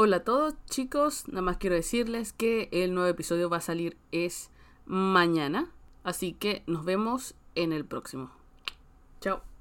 Hola a todos chicos, nada más quiero decirles que el nuevo episodio va a salir es mañana, así que nos vemos en el próximo. Chao.